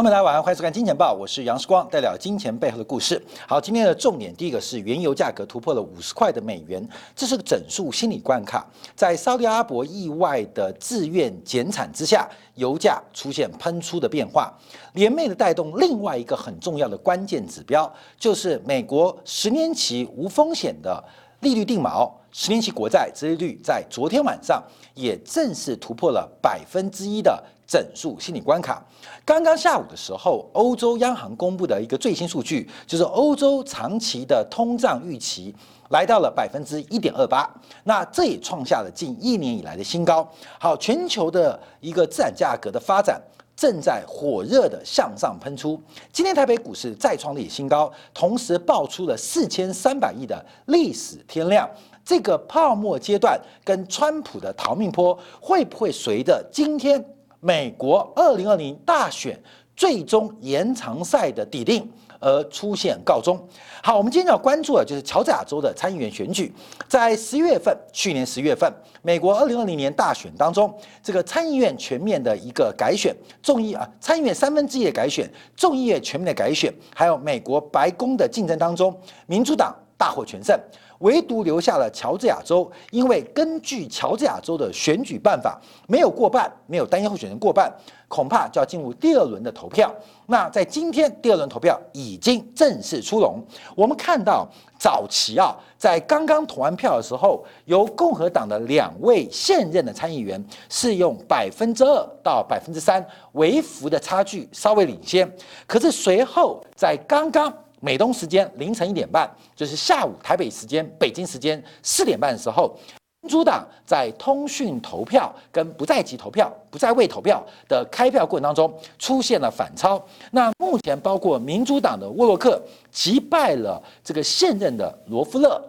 朋友们，大家晚上欢迎收看《金钱报》，我是杨世光，带来金钱背后的故事。好，今天的重点，第一个是原油价格突破了五十块的美元，这是个整数心理关卡。在沙特阿伯意外的自愿减产之下，油价出现喷出的变化，连袂的带动另外一个很重要的关键指标，就是美国十年期无风险的利率定锚，十年期国债殖利率在昨天晚上也正式突破了百分之一的。整数心理关卡。刚刚下午的时候，欧洲央行公布的一个最新数据，就是欧洲长期的通胀预期来到了百分之一点二八，那这也创下了近一年以来的新高。好，全球的一个资产价格的发展正在火热的向上喷出。今天台北股市再创历史新高，同时爆出了四千三百亿的历史天量。这个泡沫阶段跟川普的逃命坡会不会随着今天？美国二零二零大选最终延长赛的底定而出现告终。好，我们今天要关注的就是乔治亚州的参议员选举，在十一月份，去年十月份，美国二零二零年大选当中，这个参议院全面的一个改选，众议啊，参议院三分之一的改选，众议院全面的改选，还有美国白宫的竞争当中，民主党大获全胜。唯独留下了乔治亚州，因为根据乔治亚州的选举办法，没有过半，没有单一候选人过半，恐怕就要进入第二轮的投票。那在今天第二轮投票已经正式出笼，我们看到早期啊，在刚刚投完票的时候，由共和党的两位现任的参议员是用百分之二到百分之三微幅的差距稍微领先，可是随后在刚刚。美东时间凌晨一点半，就是下午台北时间、北京时间四点半的时候，民主党在通讯投票跟不在籍投票、不在位投票的开票过程当中出现了反超。那目前包括民主党的沃洛克击败了这个现任的罗夫勒。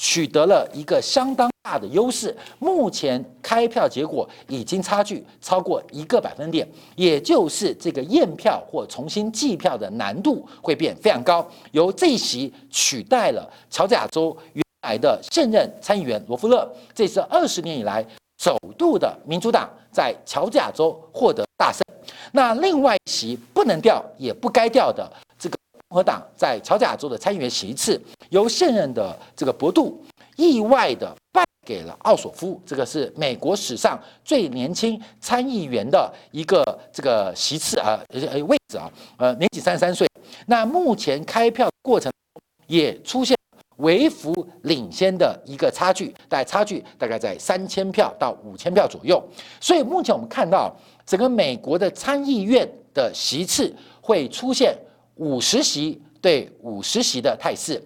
取得了一个相当大的优势，目前开票结果已经差距超过一个百分点，也就是这个验票或重新计票的难度会变非常高，由这一席取代了乔治亚州原来的现任参议员罗夫勒，这是二十年以来首度的民主党在乔治亚州获得大胜。那另外一席不能掉也不该掉的。共和党在乔治亚州的参议员席次，由现任的这个博杜意外的败给了奥索夫，这个是美国史上最年轻参议员的一个这个席次啊，呃位置啊，呃年仅三十三岁。那目前开票过程也出现微幅领先的一个差距，大概差距大概在三千票到五千票左右。所以目前我们看到整个美国的参议院的席次会出现。五十席对五十席的态势，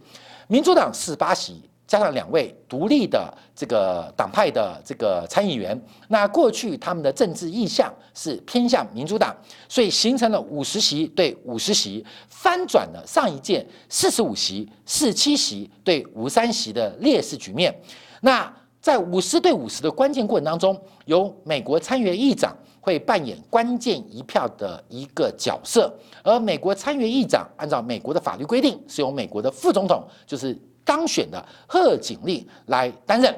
民主党四十八席，加上两位独立的这个党派的这个参议员，那过去他们的政治意向是偏向民主党，所以形成了五十席对五十席，翻转了上一届四十五席四七席对五三席的劣势局面。那在五十对五十的关键过程当中，由美国参议院议长。会扮演关键一票的一个角色，而美国参议院议长按照美国的法律规定，是由美国的副总统，就是当选的贺锦丽来担任，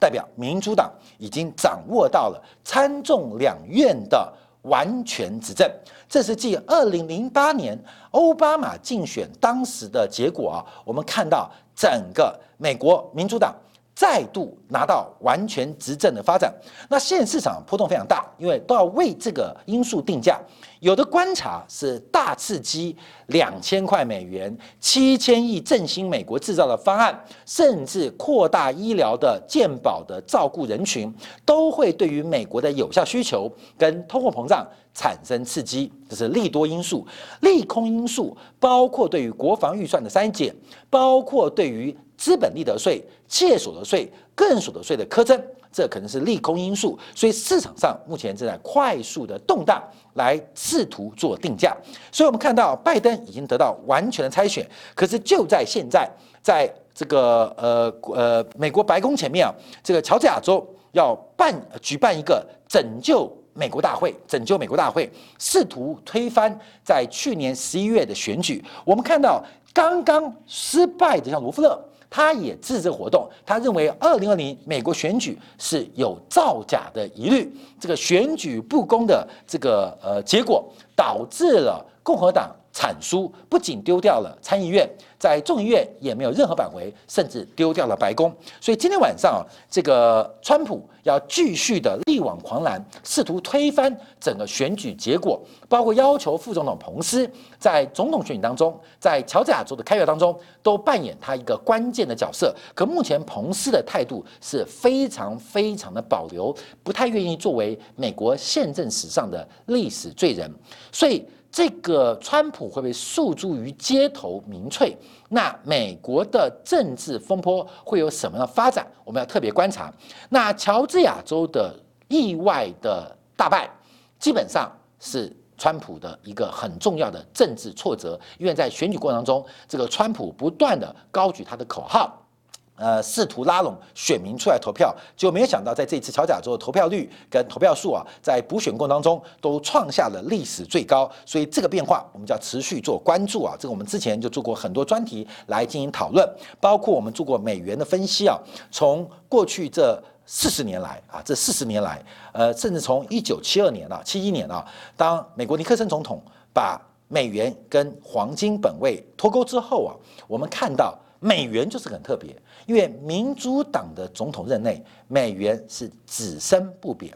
代表民主党已经掌握到了参众两院的完全执政。这是继二零零八年奥巴马竞选当时的结果啊，我们看到整个美国民主党。再度拿到完全执政的发展，那现市场波动非常大，因为都要为这个因素定价。有的观察是大刺激两千块美元、七千亿振兴美国制造的方案，甚至扩大医疗的健保的照顾人群，都会对于美国的有效需求跟通货膨胀产生刺激，这是利多因素。利空因素包括对于国防预算的删减，包括对于。资本利得税、企业所得税、个人所得税的苛征，这可能是利空因素，所以市场上目前正在快速的动荡，来试图做定价。所以我们看到拜登已经得到完全的猜选，可是就在现在，在这个呃呃美国白宫前面啊，这个乔治亚州要办举办一个拯救美国大会，拯救美国大会，试图推翻在去年十一月的选举。我们看到刚刚失败的像罗夫勒。他也支持活动，他认为二零二零美国选举是有造假的疑虑，这个选举不公的这个呃结果导致了共和党产书，不仅丢掉了参议院。在众议院也没有任何挽回，甚至丢掉了白宫。所以今天晚上啊，这个川普要继续的力挽狂澜，试图推翻整个选举结果，包括要求副总统彭斯在总统选举当中，在乔治亚州的开票当中都扮演他一个关键的角色。可目前彭斯的态度是非常非常的保留，不太愿意作为美国宪政史上的历史罪人，所以。这个川普会被诉诸于街头民粹，那美国的政治风波会有什么样的发展？我们要特别观察。那乔治亚州的意外的大败，基本上是川普的一个很重要的政治挫折，因为在选举过程当中，这个川普不断的高举他的口号。呃，试图拉拢选民出来投票，就没有想到在这次乔治亚州的投票率跟投票数啊，在补选过程当中都创下了历史最高，所以这个变化我们就要持续做关注啊。这个我们之前就做过很多专题来进行讨论，包括我们做过美元的分析啊，从过去这四十年来啊，这四十年来，呃，甚至从一九七二年啊、七一年啊，当美国尼克森总统把美元跟黄金本位脱钩之后啊，我们看到美元就是很特别。因为民主党的总统任内，美元是只升不贬；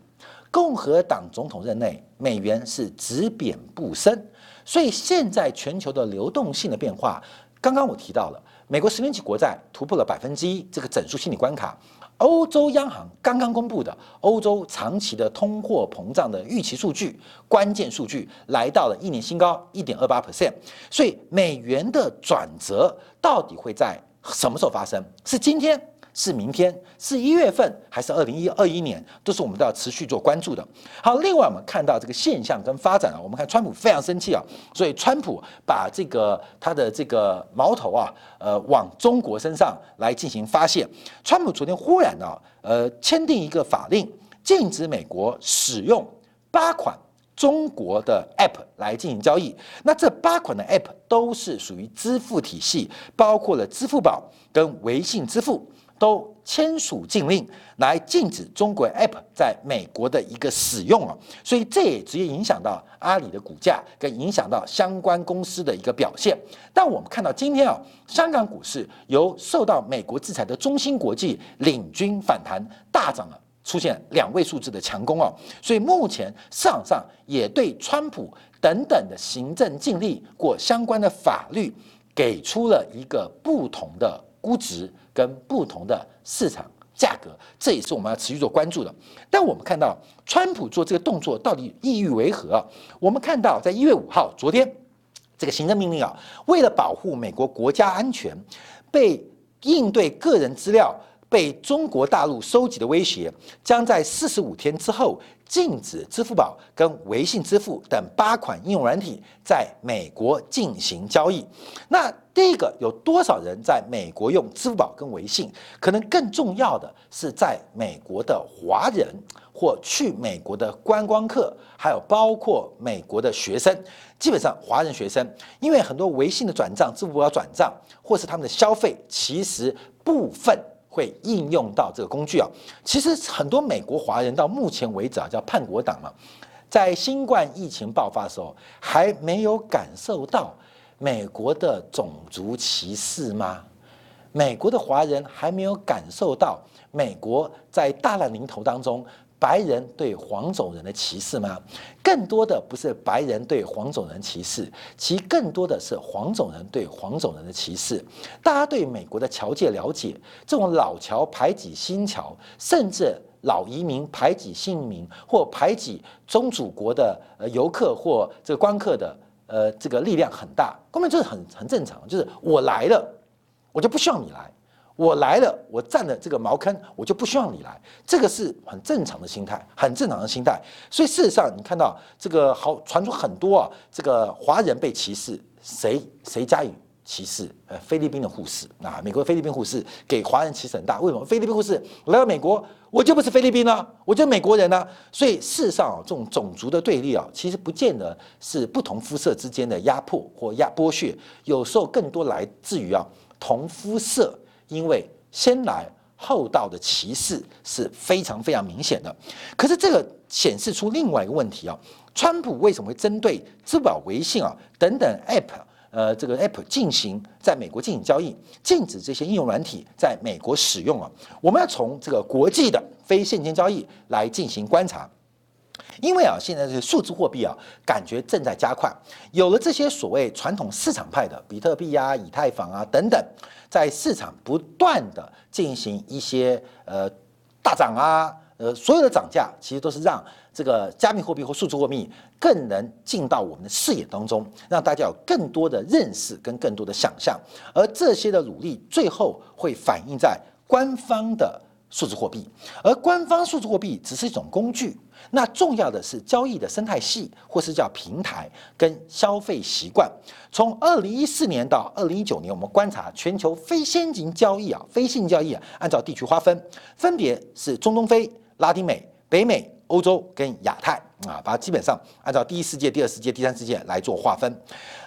共和党总统任内，美元是只贬不升。所以现在全球的流动性的变化，刚刚我提到了，美国十年期国债突破了百分之一这个整数心理关卡。欧洲央行刚刚公布的欧洲长期的通货膨胀的预期数据，关键数据来到了一年新高一点二八 percent。所以美元的转折到底会在？什么时候发生？是今天？是明天？是一月份？还是二零一二一年？都是我们都要持续做关注的。好，另外我们看到这个现象跟发展啊，我们看川普非常生气啊，所以川普把这个他的这个矛头啊，呃，往中国身上来进行发泄。川普昨天忽然啊，呃，签订一个法令，禁止美国使用八款。中国的 App 来进行交易，那这八款的 App 都是属于支付体系，包括了支付宝跟微信支付都签署禁令，来禁止中国 App 在美国的一个使用啊，所以这也直接影响到阿里的股价，跟影响到相关公司的一个表现。但我们看到今天啊，香港股市由受到美国制裁的中芯国际领军反弹，大涨了。出现两位数字的强攻哦，所以目前市场上也对川普等等的行政禁令或相关的法律给出了一个不同的估值跟不同的市场价格，这也是我们要持续做关注的。但我们看到川普做这个动作到底意欲为何？我们看到在一月五号，昨天这个行政命令啊，为了保护美国国家安全，被应对个人资料。被中国大陆收集的威胁，将在四十五天之后禁止支付宝跟微信支付等八款应用软体在美国进行交易。那第一个，有多少人在美国用支付宝跟微信？可能更重要的是，在美国的华人或去美国的观光客，还有包括美国的学生，基本上华人学生，因为很多微信的转账、支付宝转账，或是他们的消费，其实部分。会应用到这个工具啊，其实很多美国华人到目前为止啊，叫叛国党嘛，在新冠疫情爆发的时候，还没有感受到美国的种族歧视吗？美国的华人还没有感受到美国在大难临头当中。白人对黄种人的歧视吗？更多的不是白人对黄种人歧视，其更多的是黄种人对黄种人的歧视。大家对美国的侨界了解，这种老侨排挤新侨，甚至老移民排挤新移民，或排挤中祖国的呃游客或这个观客的呃这个力量很大，根本就是很很正常，就是我来了，我就不需要你来。我来了，我占了这个茅坑，我就不希望你来，这个是很正常的心态，很正常的心态。所以事实上，你看到这个好传出很多啊，这个华人被歧视，谁谁加以歧视？呃，菲律宾的护士啊，美国菲律宾护士给华人歧视很大。为什么？菲律宾护士来到美国，我就不是菲律宾呢，我就美国人呢。所以事实上，这种种族的对立啊，其实不见得是不同肤色之间的压迫或压剥削，有时候更多来自于啊同肤色。因为先来后到的歧视是非常非常明显的。可是这个显示出另外一个问题啊，川普为什么会针对支付宝、微信啊等等 App，呃，这个 App 进行在美国进行交易，禁止这些应用软体在美国使用啊？我们要从这个国际的非现金交易来进行观察。因为啊，现在这数字货币啊，感觉正在加快。有了这些所谓传统市场派的比特币啊、以太坊啊等等，在市场不断的进行一些呃大涨啊，呃所有的涨价，其实都是让这个加密货币或数字货币更能进到我们的视野当中，让大家有更多的认识跟更多的想象。而这些的努力，最后会反映在官方的数字货币，而官方数字货币只是一种工具。那重要的是交易的生态系，或是叫平台跟消费习惯。从二零一四年到二零一九年，我们观察全球非现金交易啊，非现金交易啊，按照地区划分，分别是中东非、拉丁美、北美、欧洲跟亚太啊，把它基本上按照第一世界、第二世界、第三世界来做划分。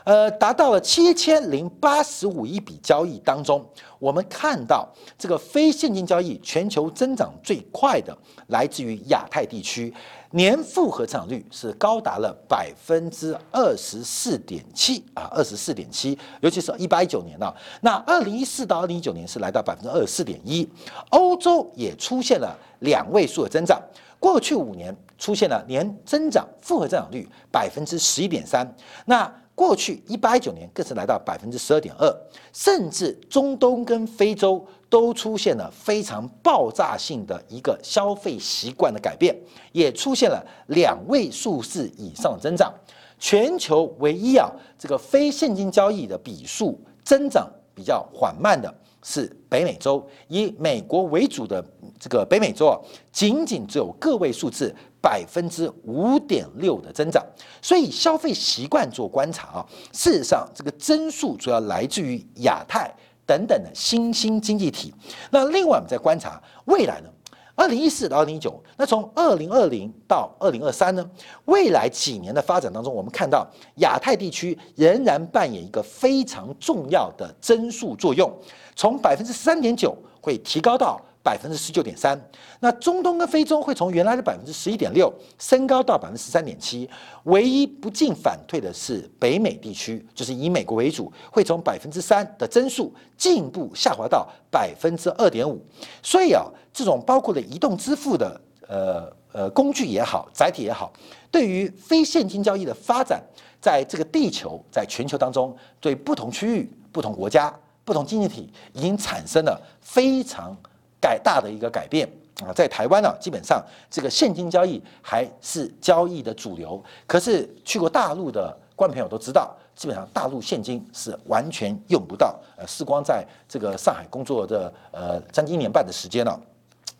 呃，达到了七千零八十五亿笔交易当中，我们看到这个非现金交易全球增长最快的来自于亚太地区，年复合增长率是高达了百分之二十四点七啊，二十四点七，尤其是一八一九年呢，那二零一四到二零一九年是来到百分之二十四点一，欧洲也出现了两位数的增长，过去五年出现了年增长复合增长率百分之十一点三，那。过去一八一九年更是来到百分之十二点二，甚至中东跟非洲都出现了非常爆炸性的一个消费习惯的改变，也出现了两位数字以上的增长。全球唯一啊这个非现金交易的笔数增长比较缓慢的是北美洲，以美国为主的这个北美洲啊，仅仅只有个位数字。百分之五点六的增长，所以消费习惯做观察啊，事实上这个增速主要来自于亚太等等的新兴经济体。那另外我们在观察未来呢？二零一四到二零一九，那从二零二零到二零二三呢？未来几年的发展当中，我们看到亚太地区仍然扮演一个非常重要的增速作用，从百分之三点九会提高到。百分之十九点三，那中东跟非洲会从原来的百分之十一点六升高到百分之十三点七，唯一不进反退的是北美地区，就是以美国为主，会从百分之三的增速进一步下滑到百分之二点五。所以啊，这种包括了移动支付的呃呃工具也好，载体也好，对于非现金交易的发展，在这个地球在全球当中，对不同区域、不同国家、不同经济体已经产生了非常。改大的一个改变啊，在台湾呢，基本上这个现金交易还是交易的主流。可是去过大陆的观众朋友都知道，基本上大陆现金是完全用不到。呃，时光在这个上海工作的呃将近一年半的时间呢，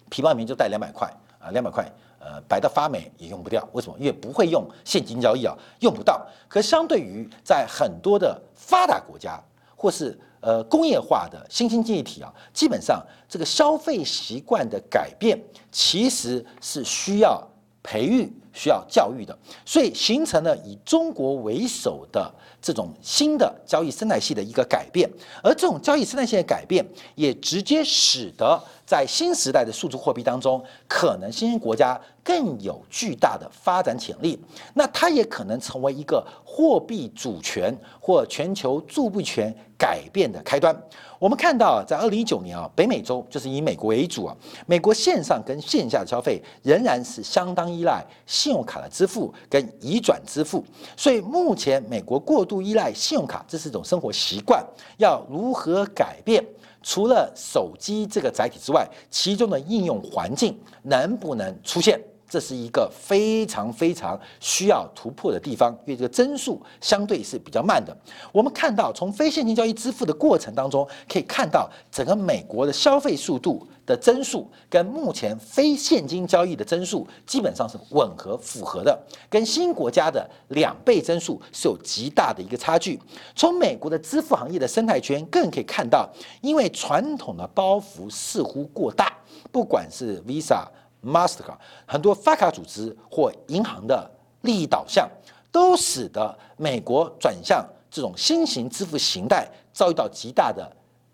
皮包里面就带两百块啊，两百块，呃，白的发霉也用不掉。为什么？因为不会用现金交易啊，用不到。可相对于在很多的发达国家或是呃，工业化的新兴经济体啊，基本上这个消费习惯的改变，其实是需要培育、需要教育的，所以形成了以中国为首的这种新的交易生态系的一个改变，而这种交易生态系的改变，也直接使得。在新时代的数字货币当中，可能新兴国家更有巨大的发展潜力。那它也可能成为一个货币主权或全球铸币权改变的开端。我们看到，在二零一九年啊，北美洲就是以美国为主啊，美国线上跟线下的消费仍然是相当依赖信用卡的支付跟移转支付。所以目前美国过度依赖信用卡，这是一种生活习惯，要如何改变？除了手机这个载体之外，其中的应用环境能不能出现？这是一个非常非常需要突破的地方，因为这个增速相对是比较慢的。我们看到，从非现金交易支付的过程当中，可以看到整个美国的消费速度。的增速跟目前非现金交易的增速基本上是吻合符合的，跟新国家的两倍增速是有极大的一个差距。从美国的支付行业的生态圈更可以看到，因为传统的包袱似乎过大，不管是 Visa、Mastercard 很多发卡组织或银行的利益导向，都使得美国转向这种新型支付形态遭遇到极大的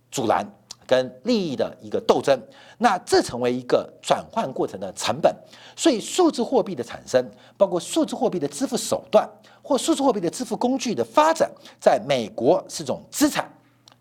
阻拦。跟利益的一个斗争，那这成为一个转换过程的成本。所以数字货币的产生，包括数字货币的支付手段或数字货币的支付工具的发展，在美国是种资产。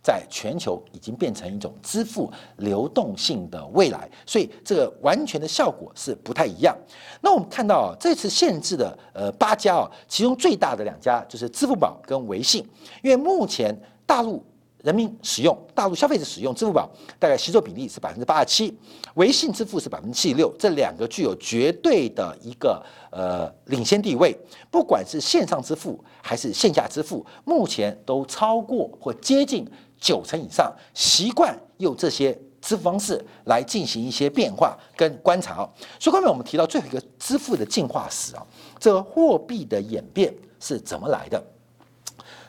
在全球已经变成一种支付流动性的未来，所以这个完全的效果是不太一样。那我们看到这次限制的呃八家啊，其中最大的两家就是支付宝跟微信，因为目前大陆。人民使用大陆消费者使用支付宝，大概吸收比例是百分之八十七，微信支付是百分之七十六，这两个具有绝对的一个呃领先地位。不管是线上支付还是线下支付，目前都超过或接近九成以上，习惯用这些支付方式来进行一些变化跟观察。所以刚才我们提到最后一个支付的进化史啊，这货币的演变是怎么来的？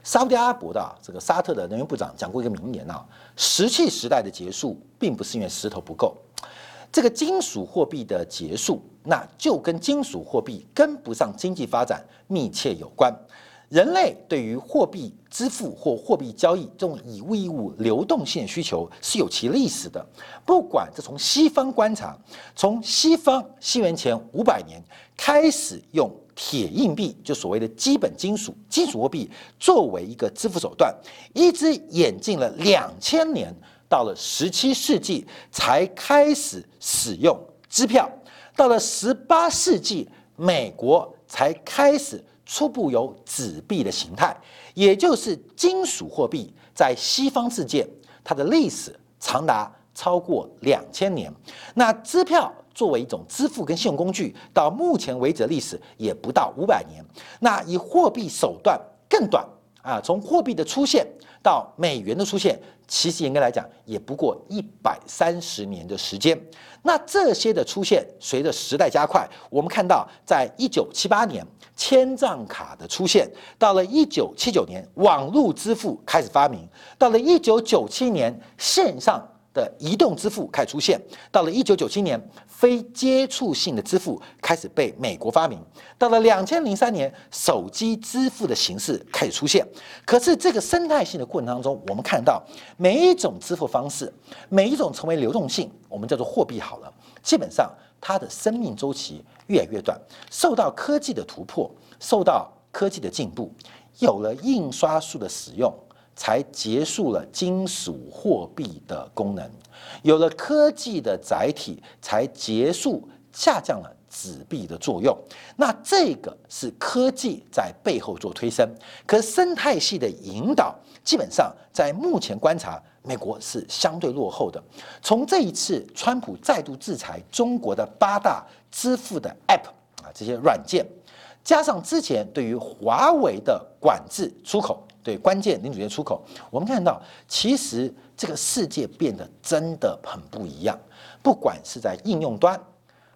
沙特阿拉伯的这个沙特的能源部长讲过一个名言啊，石器时代的结束并不是因为石头不够，这个金属货币的结束，那就跟金属货币跟不上经济发展密切有关。人类对于货币支付或货币交易这种以物易物流动性需求是有其历史的。不管这从西方观察，从西方西元前五百年开始用铁硬币，就所谓的基本金属金属货币作为一个支付手段，一直演进了两千年，到了十七世纪才开始使用支票，到了十八世纪，美国才开始。初步有纸币的形态，也就是金属货币，在西方世界，它的历史长达超过两千年。那支票作为一种支付跟信用工具，到目前为止的历史也不到五百年。那以货币手段更短啊，从货币的出现到美元的出现，其实严格来讲也不过一百三十年的时间。那这些的出现，随着时代加快，我们看到，在一九七八年。千账卡的出现，到了一九七九年，网络支付开始发明；到了一九九七年，线上的移动支付开始出现；到了一九九七年，非接触性的支付开始被美国发明；到了两千零三年，手机支付的形式开始出现。可是这个生态性的过程当中，我们看到每一种支付方式，每一种成为流动性，我们叫做货币好了，基本上。它的生命周期越来越短，受到科技的突破，受到科技的进步，有了印刷术的使用，才结束了金属货币的功能；有了科技的载体，才结束下降了纸币的作用。那这个是科技在背后做推升，可生态系的引导，基本上在目前观察。美国是相对落后的。从这一次川普再度制裁中国的八大支付的 App 啊，这些软件，加上之前对于华为的管制出口，对关键零组件出口，我们看到其实这个世界变得真的很不一样。不管是在应用端，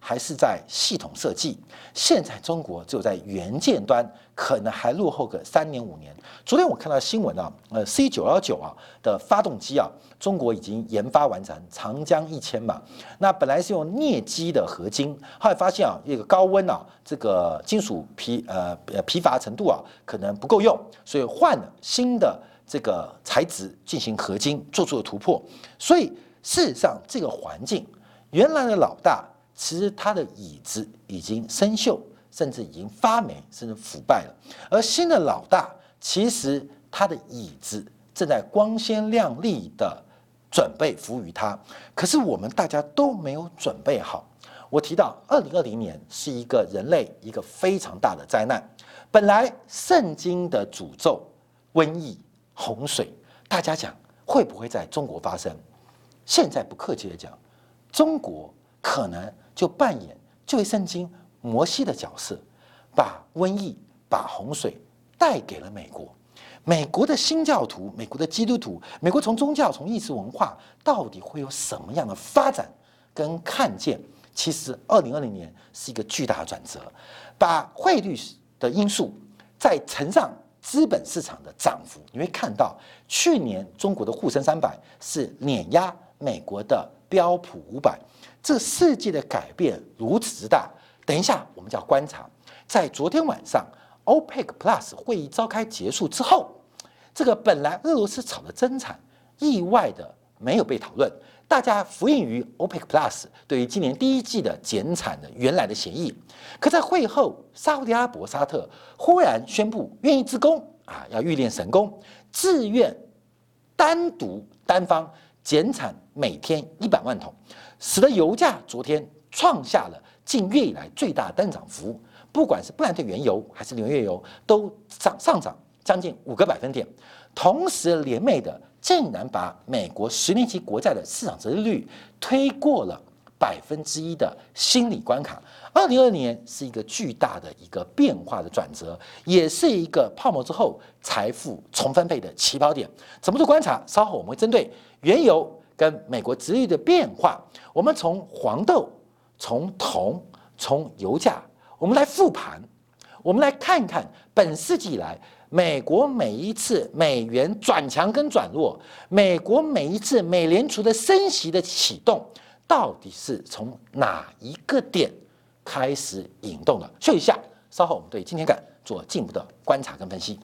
还是在系统设计，现在中国只有在元件端可能还落后个三年五年。昨天我看到新闻啊，呃，C 九幺九啊的发动机啊，中国已经研发完成，长江一千嘛。那本来是用镍基的合金，后来发现啊，一个高温啊，这个金属疲呃呃疲乏程度啊，可能不够用，所以换了新的这个材质进行合金，做出了突破。所以事实上，这个环境原来的老大。其实它的椅子已经生锈，甚至已经发霉，甚至腐败了。而新的老大，其实他的椅子正在光鲜亮丽的准备服务于他。可是我们大家都没有准备好。我提到，二零二零年是一个人类一个非常大的灾难。本来圣经的诅咒，瘟疫、洪水，大家讲会不会在中国发生？现在不客气的讲，中国可能。就扮演这位圣经摩西的角色，把瘟疫、把洪水带给了美国。美国的新教徒、美国的基督徒、美国从宗教、从意识文化，到底会有什么样的发展跟看见？其实，二零二零年是一个巨大的转折，把汇率的因素再乘上资本市场的涨幅，你会看到去年中国的沪深三百是碾压美国的标普五百。这世界的改变如此之大，等一下我们就要观察，在昨天晚上 OPEC Plus 会议召开结束之后，这个本来俄罗斯炒的增产，意外的没有被讨论，大家服膺于 OPEC Plus 对于今年第一季的减产的原来的协议。可在会后，沙特阿伯沙特忽然宣布愿意自宫啊，要欲练神功，自愿单独单方减产每天一百万桶，使得油价昨天创下了近月以来最大单涨幅。不管是布兰特原油还是纽约油，都涨上涨将近五个百分点。同时，联美的竟然把美国十年期国债的市场折利率推过了百分之一的心理关卡。二零二年是一个巨大的一个变化的转折，也是一个泡沫之后财富重分配的起跑点。怎么做观察？稍后我们会针对原油跟美国殖利率的变化，我们从黄豆、从铜、从油价。我们来复盘，我们来看看本世纪以来，美国每一次美元转强跟转弱，美国每一次美联储的升息的启动，到底是从哪一个点开始引动的？休息一下，稍后我们对今天感做进一步的观察跟分析。